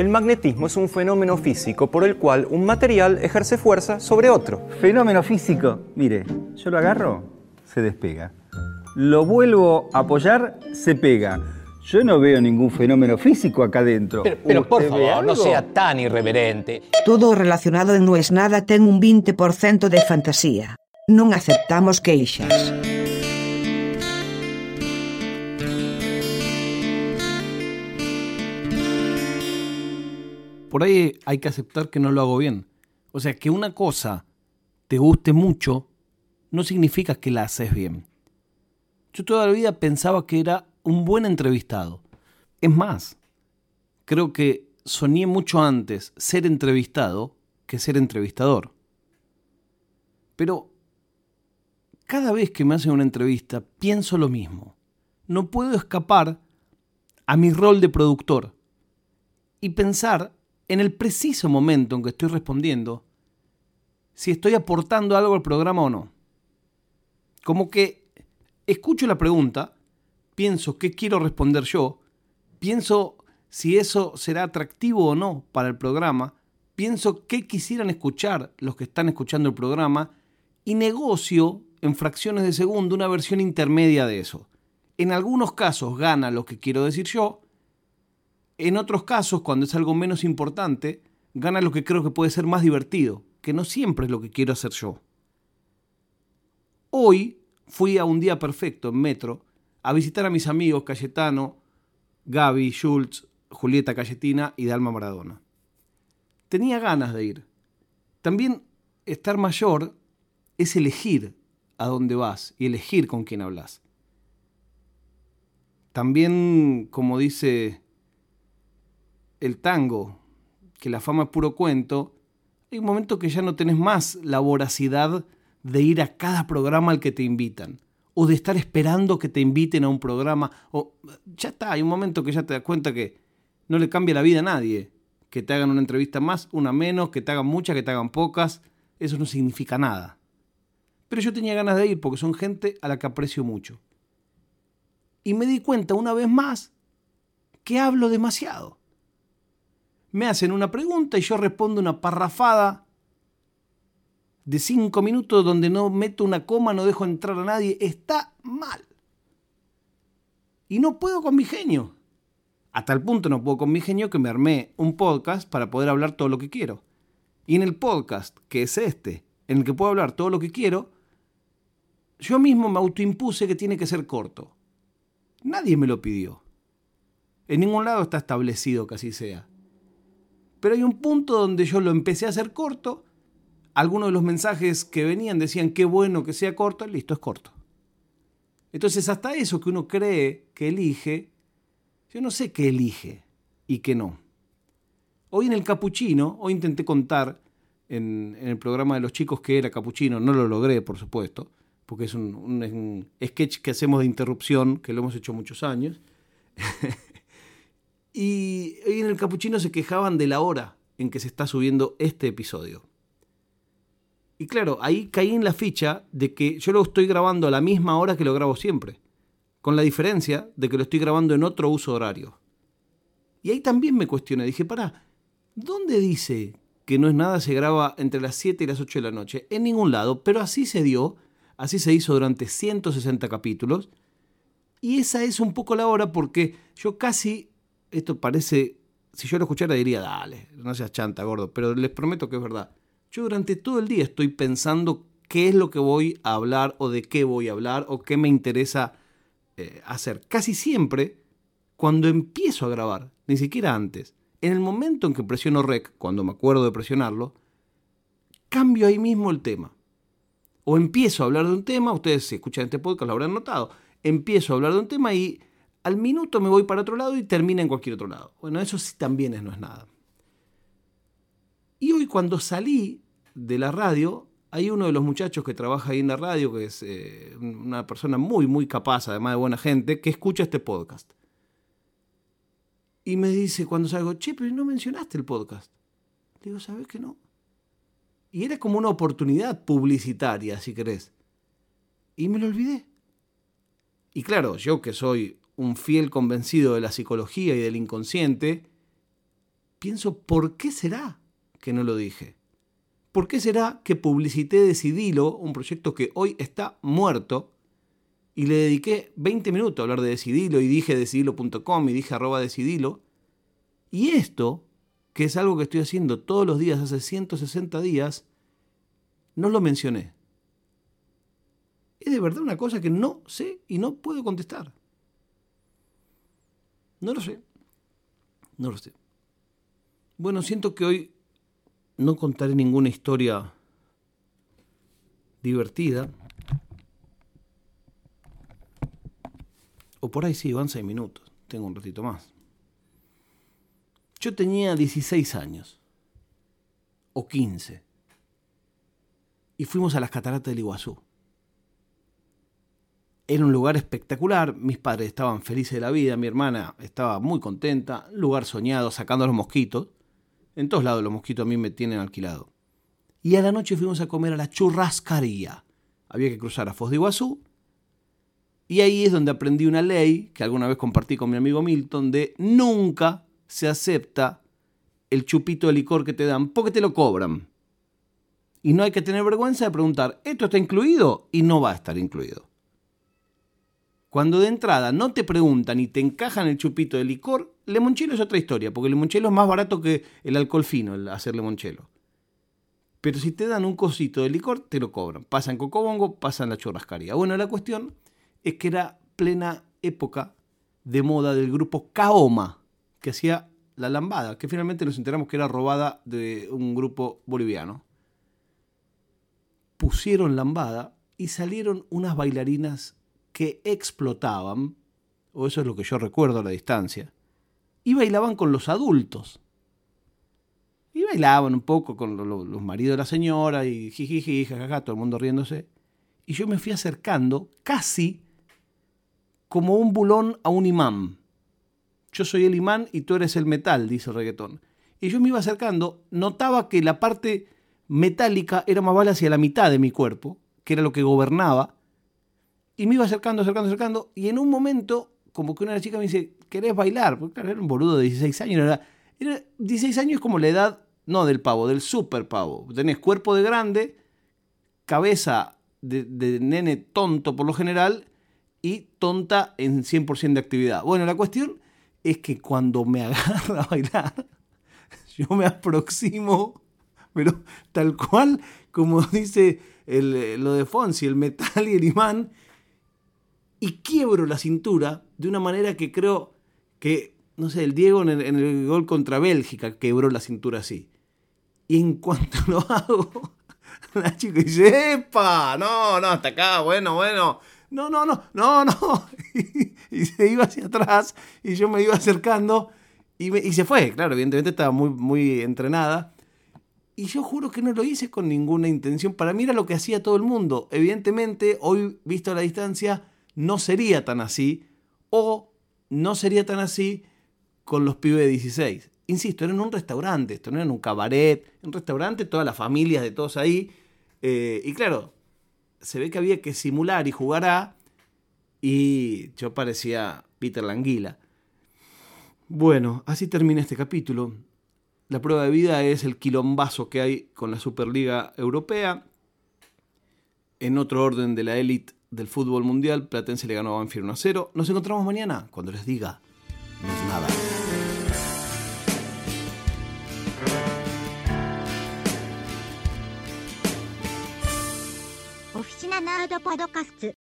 El magnetismo es un fenómeno físico por el cual un material ejerce fuerza sobre otro. Fenómeno físico. Mire, yo lo agarro, se despega. Lo vuelvo a apoyar, se pega. Yo no veo ningún fenómeno físico acá dentro. Pero, pero por ¿Usted ve favor, no sea tan irreverente. Todo relacionado en No es nada ten un 20% de fantasía. Non aceptamos queixas. Por ahí hay que aceptar que no lo hago bien. O sea, que una cosa te guste mucho no significa que la haces bien. Yo toda la vida pensaba que era un buen entrevistado. Es más, creo que soñé mucho antes ser entrevistado que ser entrevistador. Pero cada vez que me hacen una entrevista pienso lo mismo. No puedo escapar a mi rol de productor y pensar en el preciso momento en que estoy respondiendo si estoy aportando algo al programa o no. Como que escucho la pregunta, pienso qué quiero responder yo, pienso si eso será atractivo o no para el programa, pienso qué quisieran escuchar los que están escuchando el programa y negocio en fracciones de segundo una versión intermedia de eso. En algunos casos gana lo que quiero decir yo, en otros casos, cuando es algo menos importante, gana lo que creo que puede ser más divertido, que no siempre es lo que quiero hacer yo. Hoy fui a un día perfecto en Metro a visitar a mis amigos Cayetano, Gaby, Schultz, Julieta Cayetina y Dalma Maradona. Tenía ganas de ir. También estar mayor es elegir a dónde vas y elegir con quién hablas. También, como dice el tango, que la fama es puro cuento, hay un momento que ya no tenés más la voracidad de ir a cada programa al que te invitan, o de estar esperando que te inviten a un programa, o ya está, hay un momento que ya te das cuenta que no le cambia la vida a nadie, que te hagan una entrevista más, una menos, que te hagan muchas, que te hagan pocas, eso no significa nada. Pero yo tenía ganas de ir porque son gente a la que aprecio mucho. Y me di cuenta una vez más que hablo demasiado me hacen una pregunta y yo respondo una parrafada de cinco minutos donde no meto una coma, no dejo entrar a nadie. Está mal. Y no puedo con mi genio. A tal punto no puedo con mi genio que me armé un podcast para poder hablar todo lo que quiero. Y en el podcast, que es este, en el que puedo hablar todo lo que quiero, yo mismo me autoimpuse que tiene que ser corto. Nadie me lo pidió. En ningún lado está establecido que así sea. Pero hay un punto donde yo lo empecé a hacer corto. Algunos de los mensajes que venían decían qué bueno que sea corto, listo, es corto. Entonces hasta eso que uno cree que elige, yo no sé qué elige y qué no. Hoy en el capuchino, hoy intenté contar en, el programa de los chicos que era capuchino, no lo logré por supuesto, porque es un- un sketch que hacemos de interrupción, que lo hemos hecho muchos años. Y en el capuchino se quejaban de la hora en que se está subiendo este episodio. Y claro, ahí caí en la ficha de que yo lo estoy grabando a la misma hora que lo grabo siempre, con la diferencia de que lo estoy grabando en otro uso horario. Y ahí también me cuestioné, dije, pará, ¿dónde dice que no es nada se graba entre las 7 y las 8 de la noche? En ningún lado, pero así se dio, así se hizo durante 160 capítulos. Y esa es un poco la hora porque yo casi esto parece, si yo lo escuchara diría, dale, no seas chanta, gordo, pero les prometo que es verdad. Yo durante todo el día estoy pensando qué es lo que voy a hablar o de qué voy a hablar o qué me interesa eh, hacer. Casi siempre, cuando empiezo a grabar, ni siquiera antes, en el momento en que presiono rec, cuando me acuerdo de presionarlo, cambio ahí mismo el tema. O empiezo a hablar de un tema, ustedes si escuchan este podcast lo habrán notado, empiezo a hablar de un tema y al minuto me voy para otro lado y termina en cualquier otro lado. Bueno, eso sí también es, no es nada. Y hoy cuando salí de la radio, hay uno de los muchachos que trabaja ahí en la radio, que es eh, una persona muy, muy capaz, además de buena gente, que escucha este podcast. Y me dice cuando salgo, che, pero no mencionaste el podcast. Digo, ¿sabes que no? Y era como una oportunidad publicitaria, si querés. Y me lo olvidé. Y claro, yo que soy un fiel convencido de la psicología y del inconsciente, pienso, ¿por qué será que no lo dije? ¿Por qué será que publicité Decidilo, un proyecto que hoy está muerto, y le dediqué 20 minutos a hablar de Decidilo y dije decidilo.com y dije arroba decidilo? Y esto, que es algo que estoy haciendo todos los días hace 160 días, no lo mencioné. Es de verdad una cosa que no sé y no puedo contestar. No lo sé. No lo sé. Bueno, siento que hoy no contaré ninguna historia divertida. O por ahí sí, van seis minutos. Tengo un ratito más. Yo tenía 16 años. O 15. Y fuimos a las cataratas del Iguazú. Era un lugar espectacular, mis padres estaban felices de la vida, mi hermana estaba muy contenta, lugar soñado, sacando los mosquitos. En todos lados los mosquitos a mí me tienen alquilado. Y a la noche fuimos a comer a la churrascaría. Había que cruzar a Foz de Iguazú. Y ahí es donde aprendí una ley que alguna vez compartí con mi amigo Milton de nunca se acepta el chupito de licor que te dan porque te lo cobran. Y no hay que tener vergüenza de preguntar, ¿esto está incluido? Y no va a estar incluido. Cuando de entrada no te preguntan y te encajan el chupito de licor, limonchelo es otra historia, porque el limonchelo es más barato que el alcohol fino, el hacer limonchelo. Pero si te dan un cosito de licor, te lo cobran. Pasan cocobongo, pasan la churrascaría. Bueno, la cuestión es que era plena época de moda del grupo Kaoma, que hacía la lambada, que finalmente nos enteramos que era robada de un grupo boliviano. Pusieron lambada y salieron unas bailarinas que explotaban, o eso es lo que yo recuerdo a la distancia, y bailaban con los adultos. Y bailaban un poco con los maridos de la señora y jijiji, jajaja, todo el mundo riéndose. Y yo me fui acercando casi como un bulón a un imán. Yo soy el imán y tú eres el metal, dice el reggaetón. Y yo me iba acercando, notaba que la parte metálica era más vale hacia la mitad de mi cuerpo, que era lo que gobernaba, y me iba acercando, acercando, acercando. Y en un momento, como que una chicas me dice, ¿querés bailar? Porque claro, era un boludo de 16 años. Era, era, 16 años es como la edad, no del pavo, del super pavo. Tenés cuerpo de grande, cabeza de, de nene tonto por lo general y tonta en 100% de actividad. Bueno, la cuestión es que cuando me agarra a bailar, yo me aproximo, pero tal cual como dice el, lo de Fonsi, el metal y el imán, y quiebro la cintura de una manera que creo que, no sé, el Diego en el, gol contra Bélgica quebró la cintura así. Y en cuanto lo hago, la chica dice, ¡epa! No, no, hasta acá, bueno, bueno. No, no, no, no, no. Y, se iba hacia atrás y yo me iba acercando y, y se fue. Claro, evidentemente estaba muy, muy entrenada. Y yo juro que no lo hice con ninguna intención. Para mí era lo que hacía todo el mundo. Evidentemente, hoy, visto a la distancia, no sería tan así o no sería tan así con los pibes de 16. Insisto, era en un restaurante, esto no era en un cabaret, un restaurante, todas las familias de todos ahí. Eh, y claro, se ve que había que simular y jugar a... Y yo parecía Peter Languila. Bueno, así termina este capítulo. La prueba de vida es el quilombazo que hay con la Superliga Europea. En otro orden de la élite del fútbol mundial. Platense le ganó a Banfield 1 a 0. Nos encontramos mañana cuando les diga, no es nada. Oficina Nerd Podcast